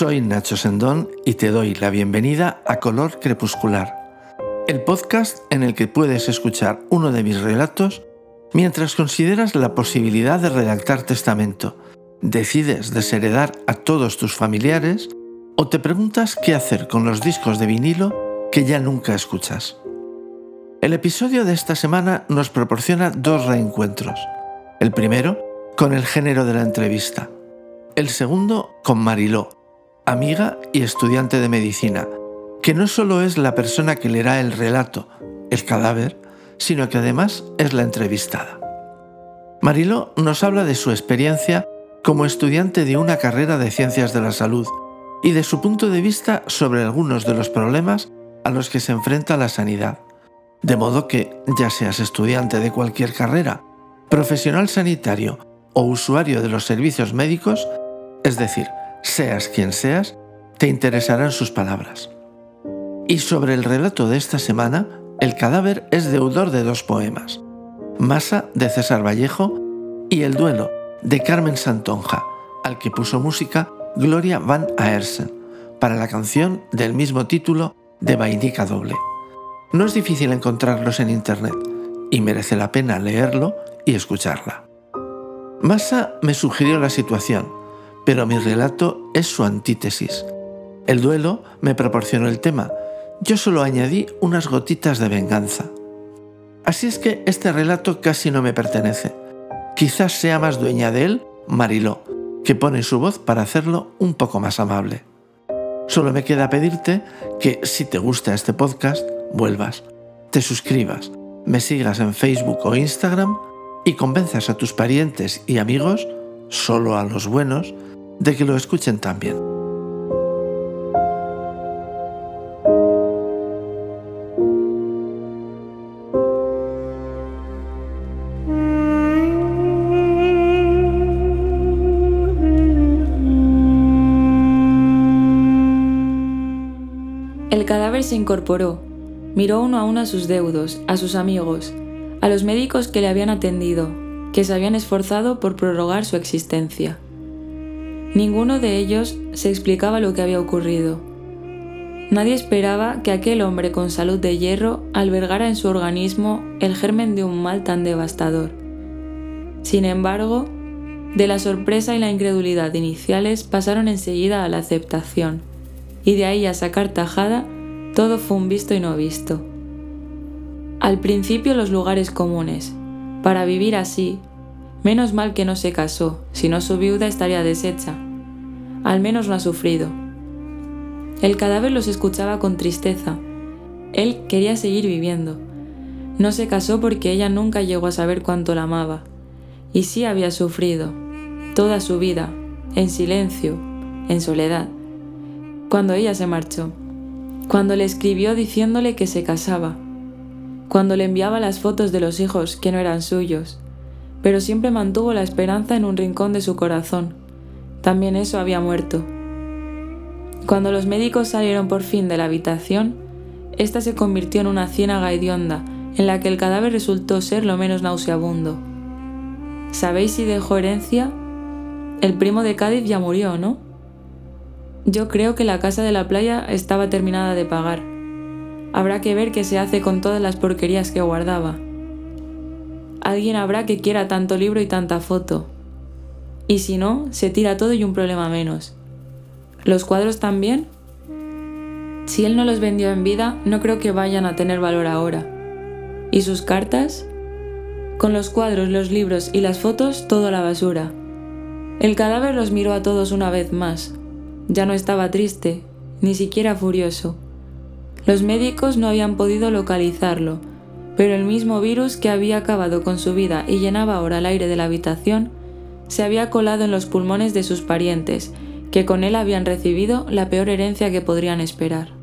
Soy Nacho Sendón y te doy la bienvenida a Color Crepuscular, el podcast en el que puedes escuchar uno de mis relatos mientras consideras la posibilidad de redactar testamento, decides desheredar a todos tus familiares o te preguntas qué hacer con los discos de vinilo que ya nunca escuchas. El episodio de esta semana nos proporciona dos reencuentros. El primero, con el género de la entrevista. El segundo, con Mariló, amiga y estudiante de medicina, que no solo es la persona que leerá el relato, el cadáver, sino que además es la entrevistada. Mariló nos habla de su experiencia como estudiante de una carrera de ciencias de la salud y de su punto de vista sobre algunos de los problemas a los que se enfrenta la sanidad. De modo que, ya seas estudiante de cualquier carrera, profesional sanitario o usuario de los servicios médicos, es decir, seas quien seas, te interesarán sus palabras. Y sobre el relato de esta semana, el cadáver es deudor de dos poemas, Masa de César Vallejo y El duelo de Carmen Santonja, al que puso música Gloria Van Aersen, para la canción del mismo título de Vainica Doble. No es difícil encontrarlos en Internet y merece la pena leerlo y escucharla. Massa me sugirió la situación, pero mi relato es su antítesis. El duelo me proporcionó el tema, yo solo añadí unas gotitas de venganza. Así es que este relato casi no me pertenece. Quizás sea más dueña de él Mariló, que pone su voz para hacerlo un poco más amable. Solo me queda pedirte que si te gusta este podcast, vuelvas, te suscribas, me sigas en Facebook o Instagram y convenzas a tus parientes y amigos, solo a los buenos, de que lo escuchen también. El cadáver se incorporó, miró uno a uno a sus deudos, a sus amigos, a los médicos que le habían atendido, que se habían esforzado por prorrogar su existencia. Ninguno de ellos se explicaba lo que había ocurrido. Nadie esperaba que aquel hombre con salud de hierro albergara en su organismo el germen de un mal tan devastador. Sin embargo, de la sorpresa y la incredulidad iniciales pasaron enseguida a la aceptación, y de ahí a sacar tajada, todo fue un visto y no visto. Al principio los lugares comunes, para vivir así, Menos mal que no se casó, si no su viuda estaría deshecha. Al menos no ha sufrido. El cadáver los escuchaba con tristeza. Él quería seguir viviendo. No se casó porque ella nunca llegó a saber cuánto la amaba. Y sí había sufrido, toda su vida, en silencio, en soledad. Cuando ella se marchó, cuando le escribió diciéndole que se casaba, cuando le enviaba las fotos de los hijos que no eran suyos, pero siempre mantuvo la esperanza en un rincón de su corazón. También eso había muerto. Cuando los médicos salieron por fin de la habitación, ésta se convirtió en una ciénaga hedionda, en la que el cadáver resultó ser lo menos nauseabundo. ¿Sabéis si dejó herencia? El primo de Cádiz ya murió, ¿no? Yo creo que la casa de la playa estaba terminada de pagar. Habrá que ver qué se hace con todas las porquerías que guardaba. Alguien habrá que quiera tanto libro y tanta foto. Y si no, se tira todo y un problema menos. ¿Los cuadros también? Si él no los vendió en vida, no creo que vayan a tener valor ahora. ¿Y sus cartas? Con los cuadros, los libros y las fotos, todo a la basura. El cadáver los miró a todos una vez más. Ya no estaba triste, ni siquiera furioso. Los médicos no habían podido localizarlo, pero el mismo virus que había acabado con su vida y llenaba ahora el aire de la habitación, se había colado en los pulmones de sus parientes, que con él habían recibido la peor herencia que podrían esperar.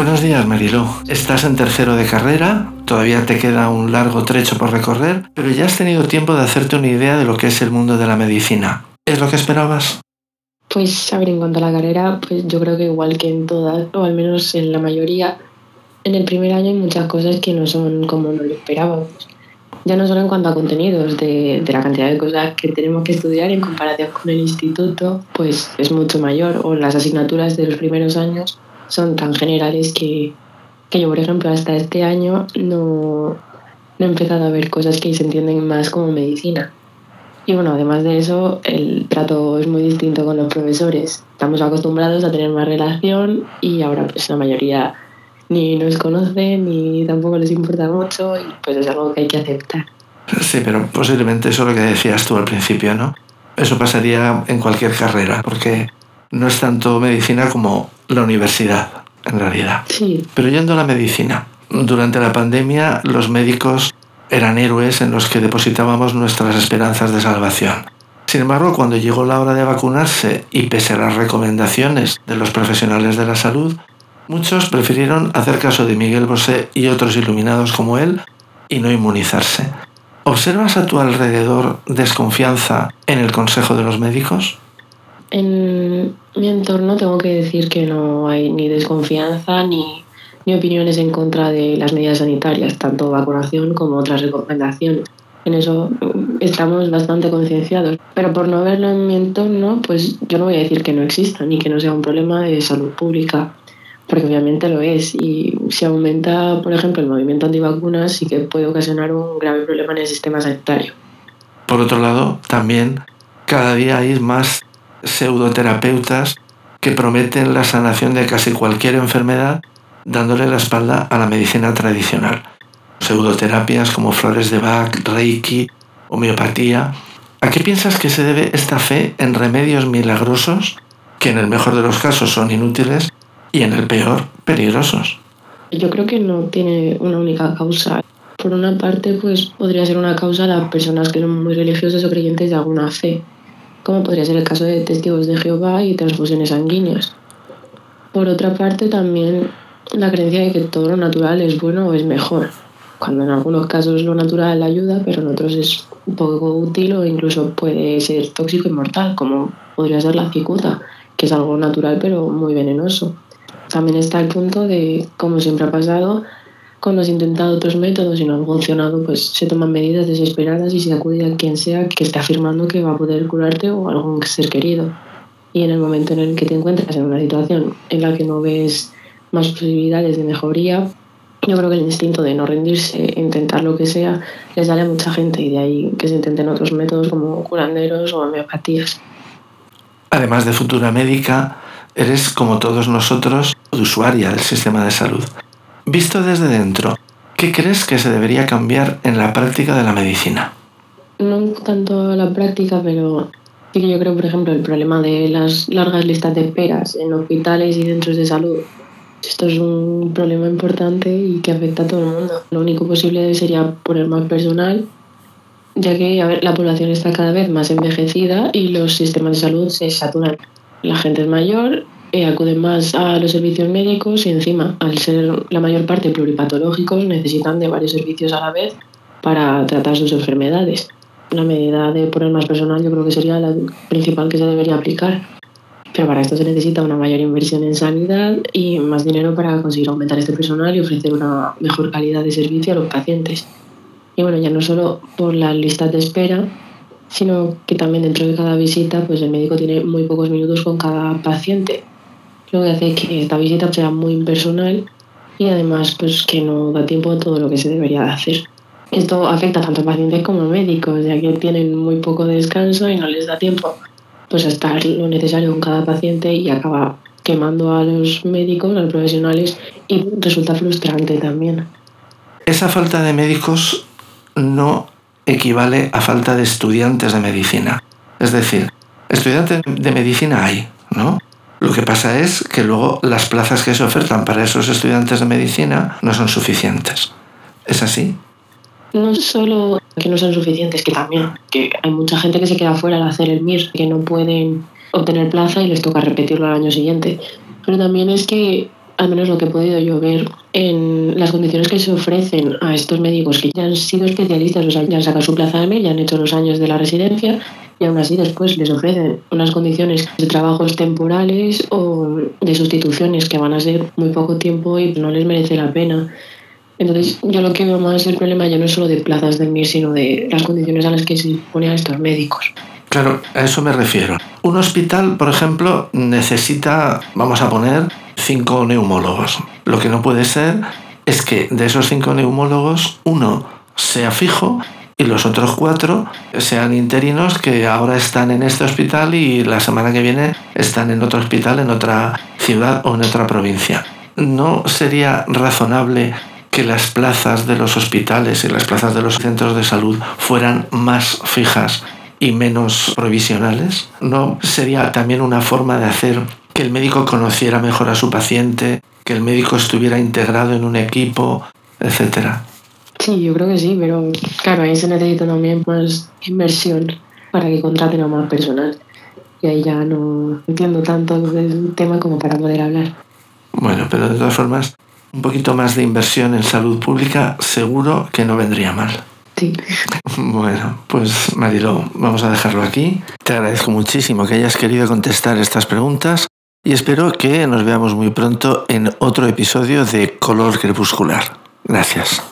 Buenos días, Mariló. Estás en tercero de carrera, todavía te queda un largo trecho por recorrer, pero ya has tenido tiempo de hacerte una idea de lo que es el mundo de la medicina. ¿Es lo que esperabas? Pues a ver, en cuanto a la carrera, pues yo creo que igual que en todas, o al menos en la mayoría, en el primer año hay muchas cosas que no son como nos lo esperábamos. Ya no solo en cuanto a contenidos, de, de la cantidad de cosas que tenemos que estudiar en comparación con el instituto, pues es mucho mayor, o las asignaturas de los primeros años son tan generales que, que yo, por ejemplo, hasta este año no, no he empezado a ver cosas que se entienden más como medicina. Y bueno, además de eso, el trato es muy distinto con los profesores. Estamos acostumbrados a tener más relación y ahora pues la mayoría ni nos conocen ni tampoco les importa mucho y pues es algo que hay que aceptar. Sí, pero posiblemente eso es lo que decías tú al principio, ¿no? Eso pasaría en cualquier carrera, porque no es tanto medicina como la universidad, en realidad. Sí. Pero yendo a la medicina, durante la pandemia los médicos eran héroes en los que depositábamos nuestras esperanzas de salvación. Sin embargo, cuando llegó la hora de vacunarse y pese a las recomendaciones de los profesionales de la salud, muchos prefirieron hacer caso de Miguel Bosé y otros iluminados como él y no inmunizarse. ¿Observas a tu alrededor desconfianza en el consejo de los médicos? En mi entorno tengo que decir que no hay ni desconfianza ni ni opiniones en contra de las medidas sanitarias, tanto vacunación como otras recomendaciones. En eso mm, estamos bastante concienciados. Pero por no verlo en mi entorno, pues yo no voy a decir que no exista ni que no sea un problema de salud pública, porque obviamente lo es. Y si aumenta, por ejemplo, el movimiento antivacunas, sí que puede ocasionar un grave problema en el sistema sanitario. Por otro lado, también cada día hay más pseudoterapeutas que prometen la sanación de casi cualquier enfermedad dándole la espalda a la medicina tradicional. Pseudoterapias como flores de Bach, Reiki, homeopatía. ¿A qué piensas que se debe esta fe en remedios milagrosos que en el mejor de los casos son inútiles y en el peor peligrosos? Yo creo que no tiene una única causa. Por una parte, pues podría ser una causa las personas que son muy religiosas o creyentes de alguna fe, como podría ser el caso de testigos de Jehová y transfusiones sanguíneas. Por otra parte, también la creencia de que todo lo natural es bueno o es mejor, cuando en algunos casos lo natural ayuda, pero en otros es poco útil o incluso puede ser tóxico y mortal, como podría ser la cicuta, que es algo natural pero muy venenoso. También está el punto de, como siempre ha pasado, cuando se intentado otros métodos y no han funcionado, pues se toman medidas desesperadas y se acude a quien sea que esté afirmando que va a poder curarte o algún ser querido. Y en el momento en el que te encuentras en una situación en la que no ves más posibilidades de mejoría. Yo creo que el instinto de no rendirse, intentar lo que sea, les sale a mucha gente y de ahí que se intenten otros métodos como curanderos o homeopatías. Además de futura médica, eres como todos nosotros usuaria del sistema de salud. Visto desde dentro, ¿qué crees que se debería cambiar en la práctica de la medicina? No tanto la práctica, pero sí que yo creo, por ejemplo, el problema de las largas listas de esperas en hospitales y centros de salud esto es un problema importante y que afecta a todo el mundo. Lo único posible sería poner más personal, ya que la población está cada vez más envejecida y los sistemas de salud se saturan. La gente es mayor, eh, acude más a los servicios médicos y encima, al ser la mayor parte pluripatológicos, necesitan de varios servicios a la vez para tratar sus enfermedades. La medida de poner más personal yo creo que sería la principal que se debería aplicar. Pero para esto se necesita una mayor inversión en sanidad y más dinero para conseguir aumentar este personal y ofrecer una mejor calidad de servicio a los pacientes. Y bueno, ya no solo por las listas de espera, sino que también dentro de cada visita, pues el médico tiene muy pocos minutos con cada paciente, lo que hace que esta visita sea muy impersonal y además pues que no da tiempo a todo lo que se debería de hacer. Esto afecta tanto a pacientes como a médicos, ya que tienen muy poco descanso y no les da tiempo pues estar lo necesario con cada paciente y acaba quemando a los médicos, a los profesionales y resulta frustrante también. Esa falta de médicos no equivale a falta de estudiantes de medicina. Es decir, estudiantes de medicina hay, ¿no? Lo que pasa es que luego las plazas que se ofertan para esos estudiantes de medicina no son suficientes. ¿Es así? No solo que no son suficientes, que también, que hay mucha gente que se queda fuera al hacer el MIR, que no pueden obtener plaza y les toca repetirlo al año siguiente. Pero también es que al menos lo que he podido yo ver en las condiciones que se ofrecen a estos médicos que ya han sido especialistas, o ya han sacado su plaza de MED, ya han hecho los años de la residencia y aún así después les ofrecen unas condiciones de trabajos temporales o de sustituciones que van a ser muy poco tiempo y no les merece la pena. Entonces, yo lo que veo más el problema ya no es solo de plazas de MIR, sino de las condiciones a las que se ponen estos médicos. Claro, a eso me refiero. Un hospital, por ejemplo, necesita, vamos a poner, cinco neumólogos. Lo que no puede ser es que de esos cinco neumólogos, uno sea fijo y los otros cuatro sean interinos que ahora están en este hospital y la semana que viene están en otro hospital en otra ciudad o en otra provincia. ¿No sería razonable que las plazas de los hospitales y las plazas de los centros de salud fueran más fijas y menos provisionales? ¿No sería también una forma de hacer que el médico conociera mejor a su paciente, que el médico estuviera integrado en un equipo, etcétera? Sí, yo creo que sí, pero claro, ahí se necesita también más inversión para que contraten a más personal. Y ahí ya no entiendo tanto del tema como para poder hablar. Bueno, pero de todas formas, un poquito más de inversión en salud pública seguro que no vendría mal. Sí. Bueno, pues Marilo, vamos a dejarlo aquí. Te agradezco muchísimo que hayas querido contestar estas preguntas y espero que nos veamos muy pronto en otro episodio de Color Crepuscular. Gracias.